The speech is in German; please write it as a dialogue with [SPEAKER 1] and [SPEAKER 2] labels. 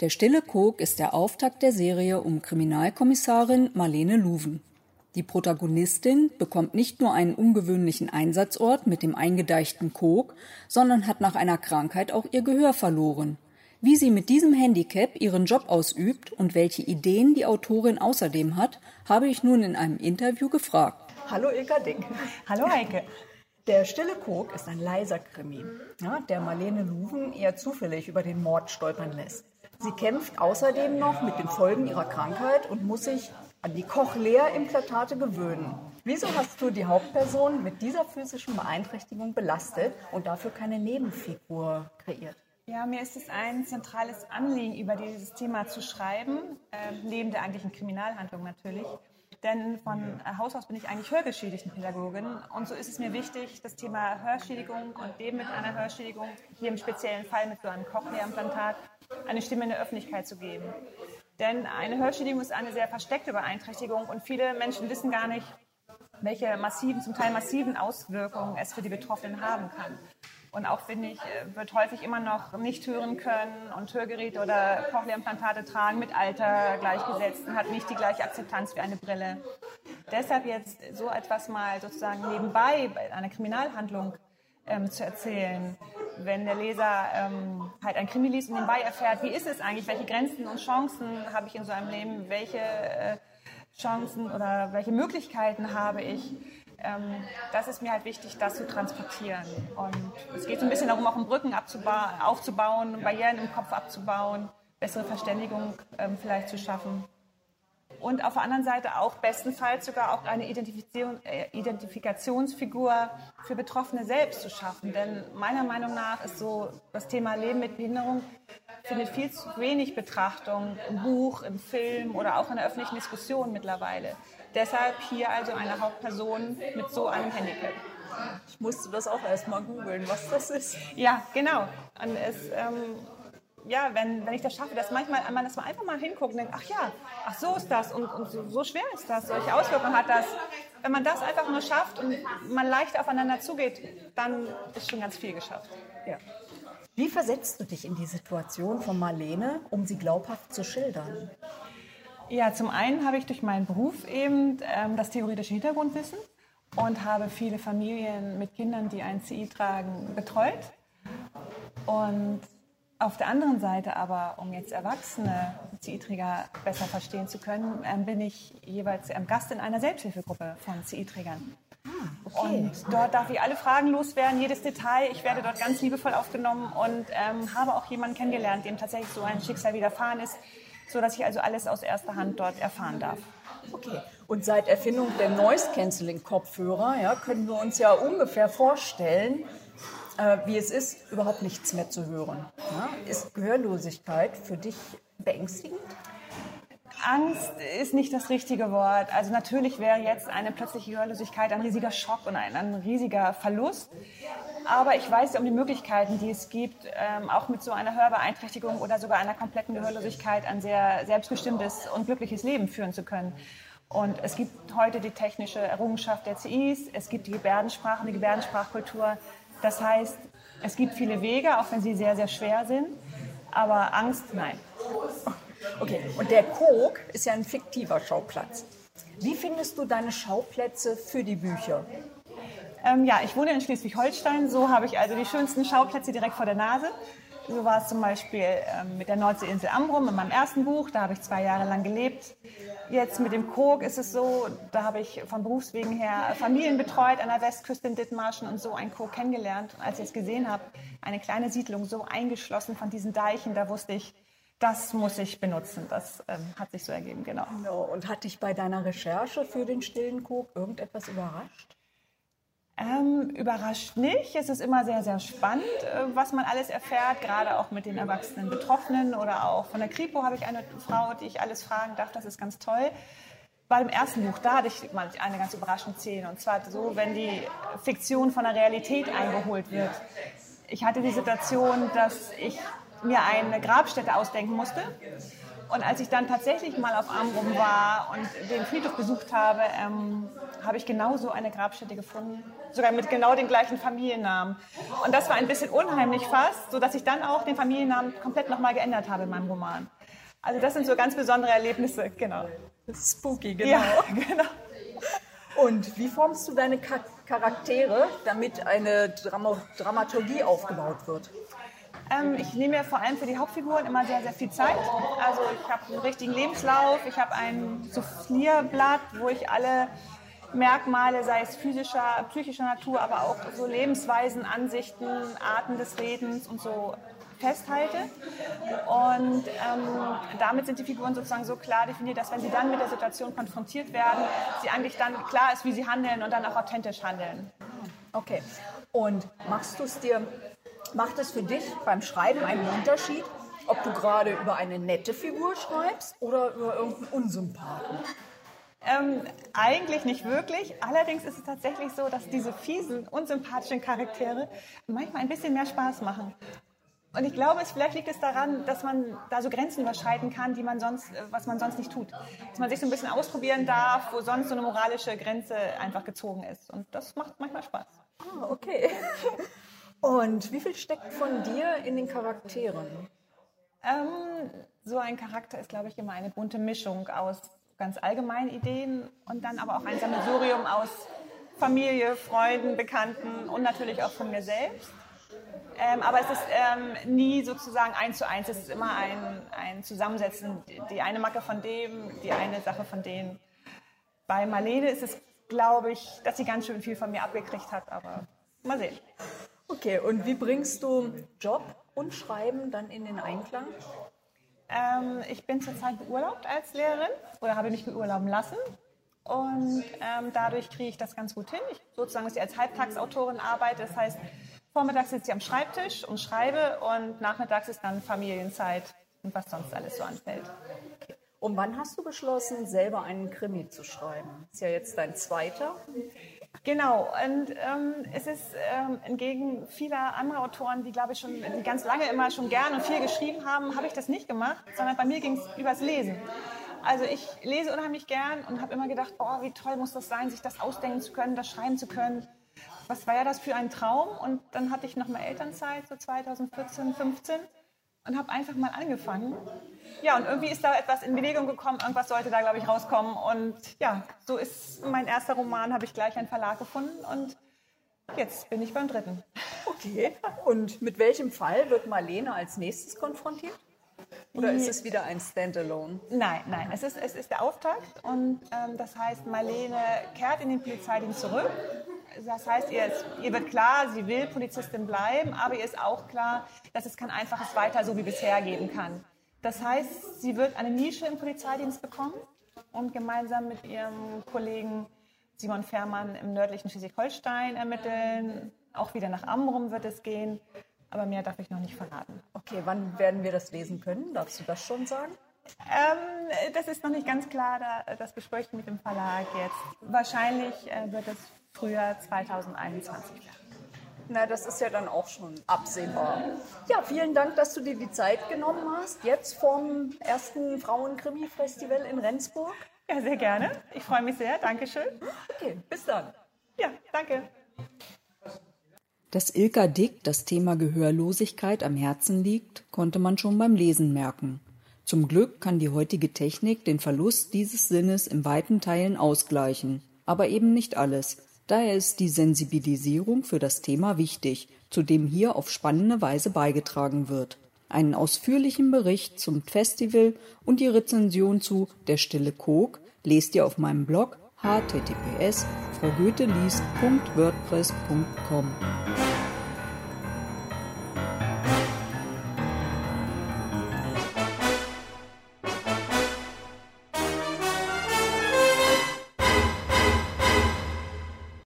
[SPEAKER 1] Der stille Kog ist der Auftakt der Serie um Kriminalkommissarin Marlene Luven. Die Protagonistin bekommt nicht nur einen ungewöhnlichen Einsatzort mit dem eingedeichten Kog, sondern hat nach einer Krankheit auch ihr Gehör verloren. Wie sie mit diesem Handicap ihren Job ausübt und welche Ideen die Autorin außerdem hat, habe ich nun in einem Interview gefragt.
[SPEAKER 2] Hallo Ilka Dick.
[SPEAKER 3] Hallo Heike.
[SPEAKER 2] Der stille Kog ist ein leiser Krimi, ja, der Marlene Luven eher zufällig über den Mord stolpern lässt. Sie kämpft außerdem noch mit den Folgen ihrer Krankheit und muss sich an die Cochlea-Implantate gewöhnen. Wieso hast du die Hauptperson mit dieser physischen Beeinträchtigung belastet und dafür keine Nebenfigur kreiert?
[SPEAKER 3] Ja, mir ist es ein zentrales Anliegen, über dieses Thema zu schreiben, äh, neben der eigentlichen Kriminalhandlung natürlich. Denn von Haus aus bin ich eigentlich Hörgeschädigtenpädagogin und so ist es mir wichtig, das Thema Hörschädigung und dem mit einer Hörschädigung, hier im speziellen Fall mit so einem Cochlea-Implantat, eine Stimme in der Öffentlichkeit zu geben. Denn eine Hörschädigung ist eine sehr versteckte Beeinträchtigung und viele Menschen wissen gar nicht, welche massiven, zum Teil massiven Auswirkungen es für die Betroffenen haben kann. Und auch, finde ich, äh, wird häufig immer noch nicht hören können und Hörgeräte oder Cochlea-Implantate tragen mit Alter gleichgesetzt und hat nicht die gleiche Akzeptanz wie eine Brille. Deshalb jetzt so etwas mal sozusagen nebenbei bei einer Kriminalhandlung ähm, zu erzählen, wenn der Leser ähm, halt ein Krimi liest und nebenbei erfährt, wie ist es eigentlich, welche Grenzen und Chancen habe ich in so einem Leben, welche äh, Chancen oder welche Möglichkeiten habe ich. Ähm, das ist mir halt wichtig, das zu transportieren. Und es geht so ein bisschen darum, auch um Brücken aufzubauen, Barrieren im Kopf abzubauen, bessere Verständigung ähm, vielleicht zu schaffen und auf der anderen Seite auch bestenfalls sogar auch eine äh, Identifikationsfigur für Betroffene selbst zu schaffen. Denn meiner Meinung nach ist so das Thema Leben mit Behinderung findet viel zu wenig Betrachtung im Buch, im Film oder auch in der öffentlichen Diskussion mittlerweile. Deshalb hier also eine Hauptperson mit so einem Handicap.
[SPEAKER 2] Ich musste das auch erstmal googeln, was das ist.
[SPEAKER 3] Ja, genau. Und es ähm, ja, wenn, wenn ich das schaffe, dass manchmal man das mal einfach mal hinguckt und denkt, ach ja, ach so ist das und, und so, so, schwer ist das, solche Auswirkungen hat das. Wenn man das einfach nur schafft und man leicht aufeinander zugeht, dann ist schon ganz viel geschafft.
[SPEAKER 2] Ja. Wie versetzt du dich in die Situation von Marlene, um sie glaubhaft zu schildern?
[SPEAKER 3] Ja, zum einen habe ich durch meinen Beruf eben ähm, das theoretische Hintergrundwissen und habe viele Familien mit Kindern, die ein CI tragen, betreut. Und auf der anderen Seite aber, um jetzt erwachsene CI-Träger besser verstehen zu können, ähm, bin ich jeweils Gast in einer Selbsthilfegruppe von CI-Trägern. Ah, okay. Und dort darf ich alle Fragen loswerden, jedes Detail. Ich werde dort ganz liebevoll aufgenommen und ähm, habe auch jemanden kennengelernt, dem tatsächlich so ein Schicksal widerfahren ist, sodass ich also alles aus erster Hand dort erfahren darf.
[SPEAKER 2] Okay. Und seit Erfindung der Noise-Canceling-Kopfhörer ja, können wir uns ja ungefähr vorstellen, äh, wie es ist, überhaupt nichts mehr zu hören. Ja? Ist Gehörlosigkeit für dich beängstigend?
[SPEAKER 3] Angst ist nicht das richtige Wort. Also natürlich wäre jetzt eine plötzliche Gehörlosigkeit ein riesiger Schock und ein, ein riesiger Verlust. Aber ich weiß um die Möglichkeiten, die es gibt, ähm, auch mit so einer Hörbeeinträchtigung oder sogar einer kompletten Gehörlosigkeit ein sehr selbstbestimmtes und glückliches Leben führen zu können. Und es gibt heute die technische Errungenschaft der CIs, es gibt die Gebärdensprache die Gebärdensprachkultur. Das heißt, es gibt viele Wege, auch wenn sie sehr, sehr schwer sind. Aber Angst, nein.
[SPEAKER 2] Okay, und der Kog ist ja ein fiktiver Schauplatz. Wie findest du deine Schauplätze für die Bücher?
[SPEAKER 3] Ähm, ja, ich wohne in Schleswig-Holstein, so habe ich also die schönsten Schauplätze direkt vor der Nase. So war es zum Beispiel ähm, mit der Nordseeinsel Ambrum in meinem ersten Buch, da habe ich zwei Jahre lang gelebt. Jetzt mit dem Krog ist es so, da habe ich von Berufswegen her Familien betreut an der Westküste in Dithmarschen und so einen Krog kennengelernt. Und als ich es gesehen habe, eine kleine Siedlung so eingeschlossen von diesen Deichen, da wusste ich, das muss ich benutzen. Das ähm, hat sich so ergeben, genau.
[SPEAKER 2] genau. Und hat dich bei deiner Recherche für den stillen Krog irgendetwas überrascht?
[SPEAKER 3] Ähm, überrascht nicht. Es ist immer sehr, sehr spannend, äh, was man alles erfährt, gerade auch mit den erwachsenen Betroffenen oder auch von der Kripo habe ich eine Frau, die ich alles fragen darf. Das ist ganz toll. Bei dem ersten Buch, da hatte ich mal eine ganz überraschende Szene. Und zwar so, wenn die Fiktion von der Realität eingeholt wird. Ich hatte die Situation, dass ich mir eine Grabstätte ausdenken musste Und als ich dann tatsächlich mal auf Amrum war und den Friedhof besucht habe, ähm, habe ich genauso eine Grabstätte gefunden. Sogar mit genau dem gleichen Familiennamen. Und das war ein bisschen unheimlich fast, sodass ich dann auch den Familiennamen komplett nochmal geändert habe in meinem Roman. Also das sind so ganz besondere Erlebnisse, genau.
[SPEAKER 2] Spooky, genau.
[SPEAKER 3] Ja, genau.
[SPEAKER 2] Und wie formst du deine Charaktere, damit eine Drama Dramaturgie aufgebaut wird?
[SPEAKER 3] Ähm, ich nehme mir vor allem für die Hauptfiguren immer sehr, sehr viel Zeit. Also ich habe einen richtigen Lebenslauf, ich habe ein Soufflierblatt, wo ich alle Merkmale, sei es physischer, psychischer Natur, aber auch so Lebensweisen, Ansichten, Arten des Redens und so festhalte. Und ähm, damit sind die Figuren sozusagen so klar definiert, dass wenn sie dann mit der Situation konfrontiert werden, sie eigentlich dann klar ist, wie sie handeln und dann auch authentisch handeln.
[SPEAKER 2] Okay. Und machst du es dir, macht es für dich beim Schreiben einen Unterschied, ob du gerade über eine nette Figur schreibst oder über irgendeinen Unsympathen?
[SPEAKER 3] Ähm, eigentlich nicht wirklich. Allerdings ist es tatsächlich so, dass diese fiesen, unsympathischen Charaktere manchmal ein bisschen mehr Spaß machen. Und ich glaube, es, vielleicht liegt es daran, dass man da so Grenzen überschreiten kann, die man sonst, äh, was man sonst nicht tut. Dass man sich so ein bisschen ausprobieren darf, wo sonst so eine moralische Grenze einfach gezogen ist. Und das macht manchmal Spaß.
[SPEAKER 2] Ah, okay. Und wie viel steckt von dir in den Charakteren?
[SPEAKER 3] Ähm, so ein Charakter ist, glaube ich, immer eine bunte Mischung aus ganz allgemeinen Ideen und dann aber auch ein Sammelsurium aus Familie, Freunden, Bekannten und natürlich auch von mir selbst. Ähm, aber es ist ähm, nie sozusagen eins zu eins. Es ist immer ein, ein Zusammensetzen. Die eine Macke von dem, die eine Sache von denen. Bei Marlene ist es, glaube ich, dass sie ganz schön viel von mir abgekriegt hat. Aber mal sehen.
[SPEAKER 2] Okay, und wie bringst du Job und Schreiben dann in den Einklang?
[SPEAKER 3] Ähm, ich bin zurzeit beurlaubt als Lehrerin oder habe mich beurlauben lassen. Und ähm, dadurch kriege ich das ganz gut hin. Ich sozusagen, dass ich als Halbtagsautorin arbeite. Das heißt, Vormittags sitze ich am Schreibtisch und schreibe und nachmittags ist dann Familienzeit und was sonst alles so anfällt.
[SPEAKER 2] Okay. Und wann hast du beschlossen, selber einen Krimi zu schreiben? Ist ja jetzt dein zweiter.
[SPEAKER 3] Genau, und ähm, es ist ähm, entgegen vieler anderer Autoren, die glaube ich schon, die ganz lange immer schon gern und viel geschrieben haben, habe ich das nicht gemacht, sondern bei mir ging es übers Lesen. Also ich lese unheimlich gern und habe immer gedacht, oh, wie toll muss das sein, sich das ausdenken zu können, das schreiben zu können was war ja das für ein Traum? Und dann hatte ich nochmal Elternzeit, so 2014, 15 und habe einfach mal angefangen. Ja, und irgendwie ist da etwas in Bewegung gekommen, irgendwas sollte da, glaube ich, rauskommen. Und ja, so ist mein erster Roman, habe ich gleich einen Verlag gefunden und jetzt bin ich beim dritten.
[SPEAKER 2] Okay, und mit welchem Fall wird Marlene als nächstes konfrontiert? Oder ist es wieder ein Standalone?
[SPEAKER 3] Nein, nein, es ist, es ist der Auftakt und ähm, das heißt, Marlene kehrt in den Polizeidienst zurück das heißt, ihr, ist, ihr wird klar, sie will Polizistin bleiben, aber ihr ist auch klar, dass es kein einfaches Weiter so wie bisher geben kann. Das heißt, sie wird eine Nische im Polizeidienst bekommen und gemeinsam mit ihrem Kollegen Simon Fährmann im nördlichen Schleswig-Holstein ermitteln. Auch wieder nach Amrum wird es gehen, aber mehr darf ich noch nicht verraten.
[SPEAKER 2] Okay, wann werden wir das lesen können? Darfst du das schon sagen?
[SPEAKER 3] Ähm, das ist noch nicht ganz klar, das bespreche ich mit dem Verlag jetzt. Wahrscheinlich äh, wird es Frühjahr 2021 werden.
[SPEAKER 2] Na, das ist ja dann auch schon absehbar. Ja, vielen Dank, dass du dir die Zeit genommen hast, jetzt vom ersten Frauenkrimi-Festival in Rendsburg.
[SPEAKER 3] Ja, sehr gerne. Ich freue mich sehr. Dankeschön.
[SPEAKER 2] Okay, bis dann.
[SPEAKER 3] Ja, danke.
[SPEAKER 1] Dass Ilka Dick das Thema Gehörlosigkeit am Herzen liegt, konnte man schon beim Lesen merken. Zum Glück kann die heutige Technik den Verlust dieses Sinnes in weiten Teilen ausgleichen, aber eben nicht alles. Daher ist die Sensibilisierung für das Thema wichtig, zu dem hier auf spannende Weise beigetragen wird. Einen ausführlichen Bericht zum Festival und die Rezension zu Der stille Kog lest ihr auf meinem Blog https fraugoetheliest.wordpress.com.